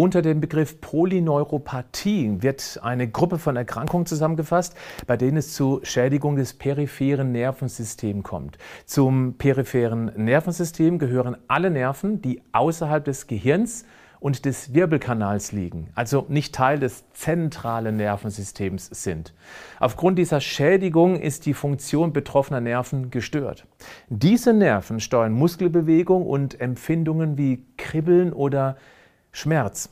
Unter dem Begriff Polyneuropathie wird eine Gruppe von Erkrankungen zusammengefasst, bei denen es zu Schädigung des peripheren Nervensystems kommt. Zum peripheren Nervensystem gehören alle Nerven, die außerhalb des Gehirns und des Wirbelkanals liegen, also nicht Teil des zentralen Nervensystems sind. Aufgrund dieser Schädigung ist die Funktion betroffener Nerven gestört. Diese Nerven steuern Muskelbewegung und Empfindungen wie Kribbeln oder Schmerz.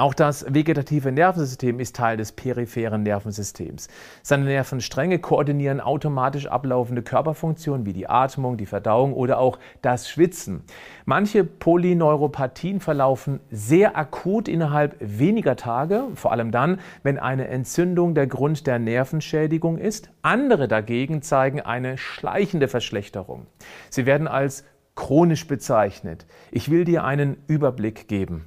Auch das vegetative Nervensystem ist Teil des peripheren Nervensystems. Seine Nervenstränge koordinieren automatisch ablaufende Körperfunktionen wie die Atmung, die Verdauung oder auch das Schwitzen. Manche Polyneuropathien verlaufen sehr akut innerhalb weniger Tage, vor allem dann, wenn eine Entzündung der Grund der Nervenschädigung ist. Andere dagegen zeigen eine schleichende Verschlechterung. Sie werden als chronisch bezeichnet. Ich will dir einen Überblick geben.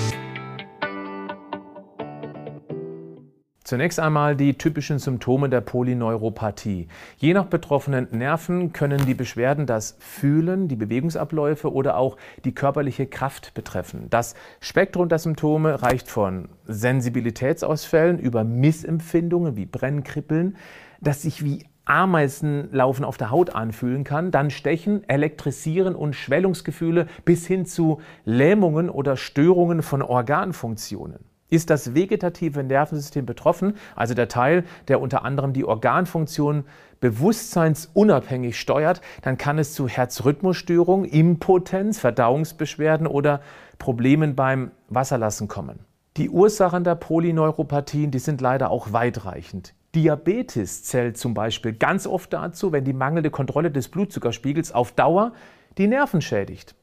Zunächst einmal die typischen Symptome der Polyneuropathie. Je nach betroffenen Nerven können die Beschwerden das Fühlen, die Bewegungsabläufe oder auch die körperliche Kraft betreffen. Das Spektrum der Symptome reicht von Sensibilitätsausfällen über Missempfindungen wie Brennkribbeln, das sich wie Ameisenlaufen auf der Haut anfühlen kann, dann Stechen, Elektrisieren und Schwellungsgefühle bis hin zu Lähmungen oder Störungen von Organfunktionen. Ist das vegetative Nervensystem betroffen, also der Teil, der unter anderem die Organfunktion bewusstseinsunabhängig steuert, dann kann es zu Herzrhythmusstörungen, Impotenz, Verdauungsbeschwerden oder Problemen beim Wasserlassen kommen. Die Ursachen der Polyneuropathien, die sind leider auch weitreichend. Diabetes zählt zum Beispiel ganz oft dazu, wenn die mangelnde Kontrolle des Blutzuckerspiegels auf Dauer die Nerven schädigt.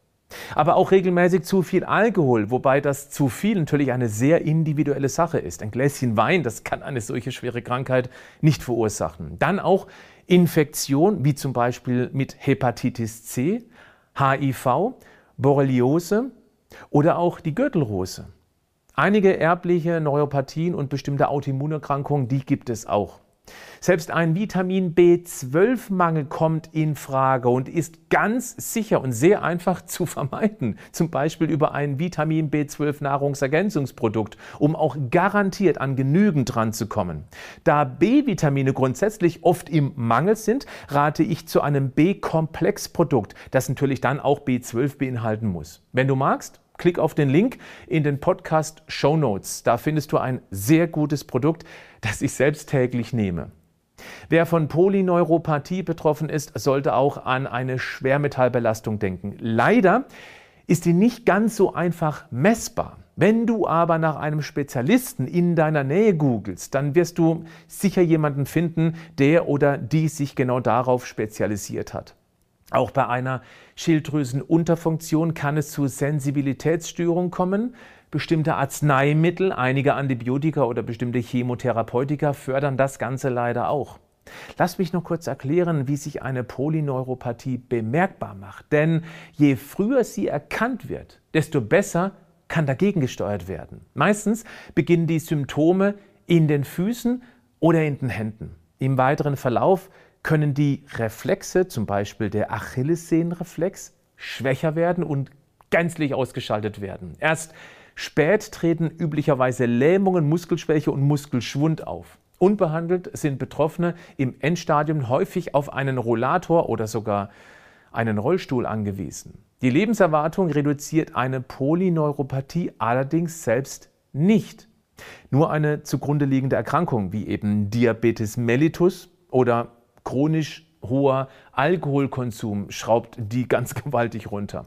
Aber auch regelmäßig zu viel Alkohol, wobei das zu viel natürlich eine sehr individuelle Sache ist. Ein Gläschen Wein, das kann eine solche schwere Krankheit nicht verursachen. Dann auch Infektion, wie zum Beispiel mit Hepatitis C, HIV, Borreliose oder auch die Gürtelrose. Einige erbliche Neuropathien und bestimmte Autoimmunerkrankungen, die gibt es auch. Selbst ein Vitamin B12-Mangel kommt in Frage und ist ganz sicher und sehr einfach zu vermeiden, zum Beispiel über ein Vitamin B12-Nahrungsergänzungsprodukt, um auch garantiert an genügend dran zu kommen. Da B-Vitamine grundsätzlich oft im Mangel sind, rate ich zu einem B-Komplex-Produkt, das natürlich dann auch B12 beinhalten muss. Wenn du magst, Klick auf den Link in den Podcast Show Notes. Da findest du ein sehr gutes Produkt, das ich selbst täglich nehme. Wer von Polyneuropathie betroffen ist, sollte auch an eine Schwermetallbelastung denken. Leider ist die nicht ganz so einfach messbar. Wenn du aber nach einem Spezialisten in deiner Nähe googelst, dann wirst du sicher jemanden finden, der oder die sich genau darauf spezialisiert hat. Auch bei einer Schilddrüsenunterfunktion kann es zu Sensibilitätsstörungen kommen. Bestimmte Arzneimittel, einige Antibiotika oder bestimmte Chemotherapeutika fördern das Ganze leider auch. Lass mich noch kurz erklären, wie sich eine Polyneuropathie bemerkbar macht. Denn je früher sie erkannt wird, desto besser kann dagegen gesteuert werden. Meistens beginnen die Symptome in den Füßen oder in den Händen. Im weiteren Verlauf können die Reflexe, zum Beispiel der Achillessehnenreflex, schwächer werden und gänzlich ausgeschaltet werden. Erst spät treten üblicherweise Lähmungen, Muskelschwäche und Muskelschwund auf. Unbehandelt sind Betroffene im Endstadium häufig auf einen Rollator oder sogar einen Rollstuhl angewiesen. Die Lebenserwartung reduziert eine Polyneuropathie allerdings selbst nicht. Nur eine zugrunde liegende Erkrankung wie eben Diabetes mellitus oder chronisch hoher Alkoholkonsum schraubt die ganz gewaltig runter.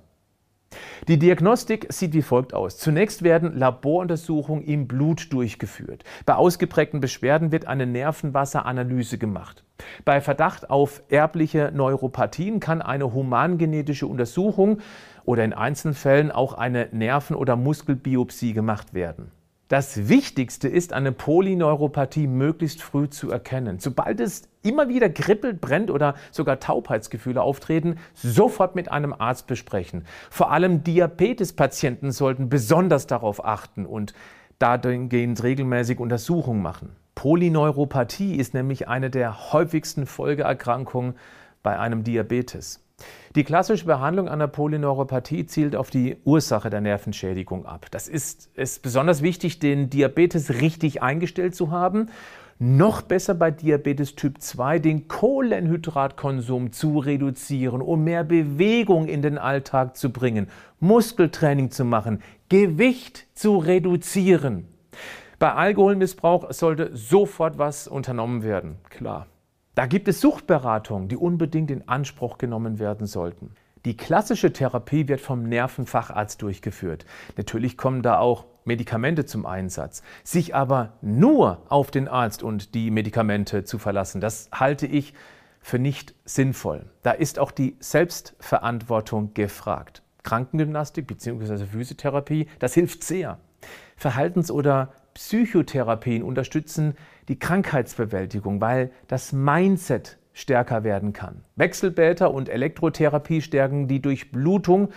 Die Diagnostik sieht wie folgt aus. Zunächst werden Laboruntersuchungen im Blut durchgeführt. Bei ausgeprägten Beschwerden wird eine Nervenwasseranalyse gemacht. Bei Verdacht auf erbliche Neuropathien kann eine humangenetische Untersuchung oder in Einzelfällen auch eine Nerven- oder Muskelbiopsie gemacht werden. Das Wichtigste ist, eine Polyneuropathie möglichst früh zu erkennen. Sobald es immer wieder kribbelt, brennt oder sogar Taubheitsgefühle auftreten, sofort mit einem Arzt besprechen. Vor allem Diabetespatienten sollten besonders darauf achten und dahingehend regelmäßig Untersuchungen machen. Polyneuropathie ist nämlich eine der häufigsten Folgeerkrankungen bei einem Diabetes. Die klassische Behandlung einer Polyneuropathie zielt auf die Ursache der Nervenschädigung ab. Das ist es besonders wichtig, den Diabetes richtig eingestellt zu haben. Noch besser bei Diabetes Typ 2 den Kohlenhydratkonsum zu reduzieren, um mehr Bewegung in den Alltag zu bringen, Muskeltraining zu machen, Gewicht zu reduzieren. Bei Alkoholmissbrauch sollte sofort was unternommen werden, klar. Da gibt es Suchtberatungen, die unbedingt in Anspruch genommen werden sollten. Die klassische Therapie wird vom Nervenfacharzt durchgeführt. Natürlich kommen da auch Medikamente zum Einsatz. Sich aber nur auf den Arzt und die Medikamente zu verlassen, das halte ich für nicht sinnvoll. Da ist auch die Selbstverantwortung gefragt. Krankengymnastik bzw. Physiotherapie, das hilft sehr. Verhaltens- oder Psychotherapien unterstützen die Krankheitsbewältigung, weil das Mindset stärker werden kann. Wechselbäder und Elektrotherapie stärken die Durchblutung,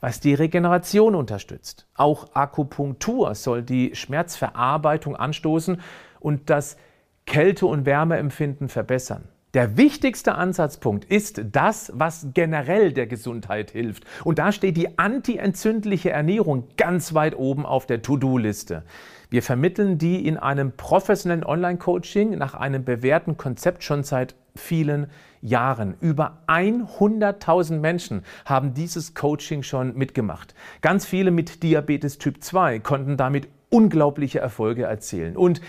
was die Regeneration unterstützt. Auch Akupunktur soll die Schmerzverarbeitung anstoßen und das Kälte- und Wärmeempfinden verbessern. Der wichtigste Ansatzpunkt ist das, was generell der Gesundheit hilft. Und da steht die antientzündliche Ernährung ganz weit oben auf der To-Do-Liste. Wir vermitteln die in einem professionellen Online-Coaching nach einem bewährten Konzept schon seit vielen Jahren. Über 100.000 Menschen haben dieses Coaching schon mitgemacht. Ganz viele mit Diabetes Typ 2 konnten damit unglaubliche Erfolge erzielen. Und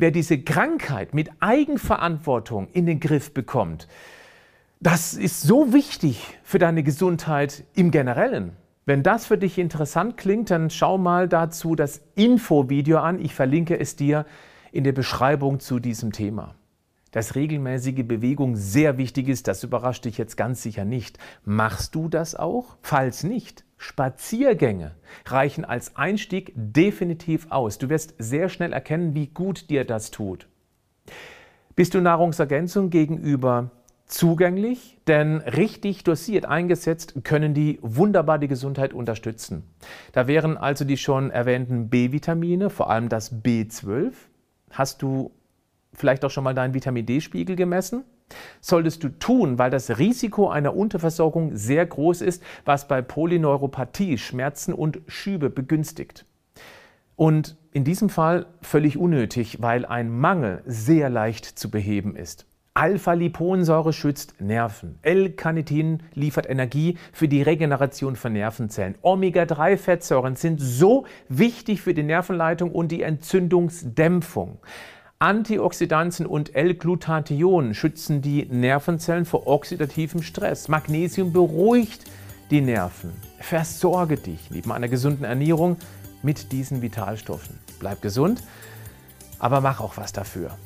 wer diese Krankheit mit Eigenverantwortung in den Griff bekommt, das ist so wichtig für deine Gesundheit im Generellen. Wenn das für dich interessant klingt, dann schau mal dazu das Infovideo an. Ich verlinke es dir in der Beschreibung zu diesem Thema. Dass regelmäßige Bewegung sehr wichtig ist, das überrascht dich jetzt ganz sicher nicht. Machst du das auch? Falls nicht, Spaziergänge reichen als Einstieg definitiv aus. Du wirst sehr schnell erkennen, wie gut dir das tut. Bist du Nahrungsergänzung gegenüber zugänglich? Denn richtig dosiert eingesetzt können die wunderbar die Gesundheit unterstützen. Da wären also die schon erwähnten B-Vitamine, vor allem das B12. Hast du vielleicht auch schon mal deinen Vitamin D-Spiegel gemessen? solltest du tun, weil das Risiko einer Unterversorgung sehr groß ist, was bei Polyneuropathie Schmerzen und Schübe begünstigt. Und in diesem Fall völlig unnötig, weil ein Mangel sehr leicht zu beheben ist. Alpha-Liponsäure schützt Nerven. L-Carnitin liefert Energie für die Regeneration von Nervenzellen. Omega-3-Fettsäuren sind so wichtig für die Nervenleitung und die Entzündungsdämpfung. Antioxidantien und L-Glutathion schützen die Nervenzellen vor oxidativem Stress. Magnesium beruhigt die Nerven. Versorge dich neben einer gesunden Ernährung mit diesen Vitalstoffen. Bleib gesund, aber mach auch was dafür.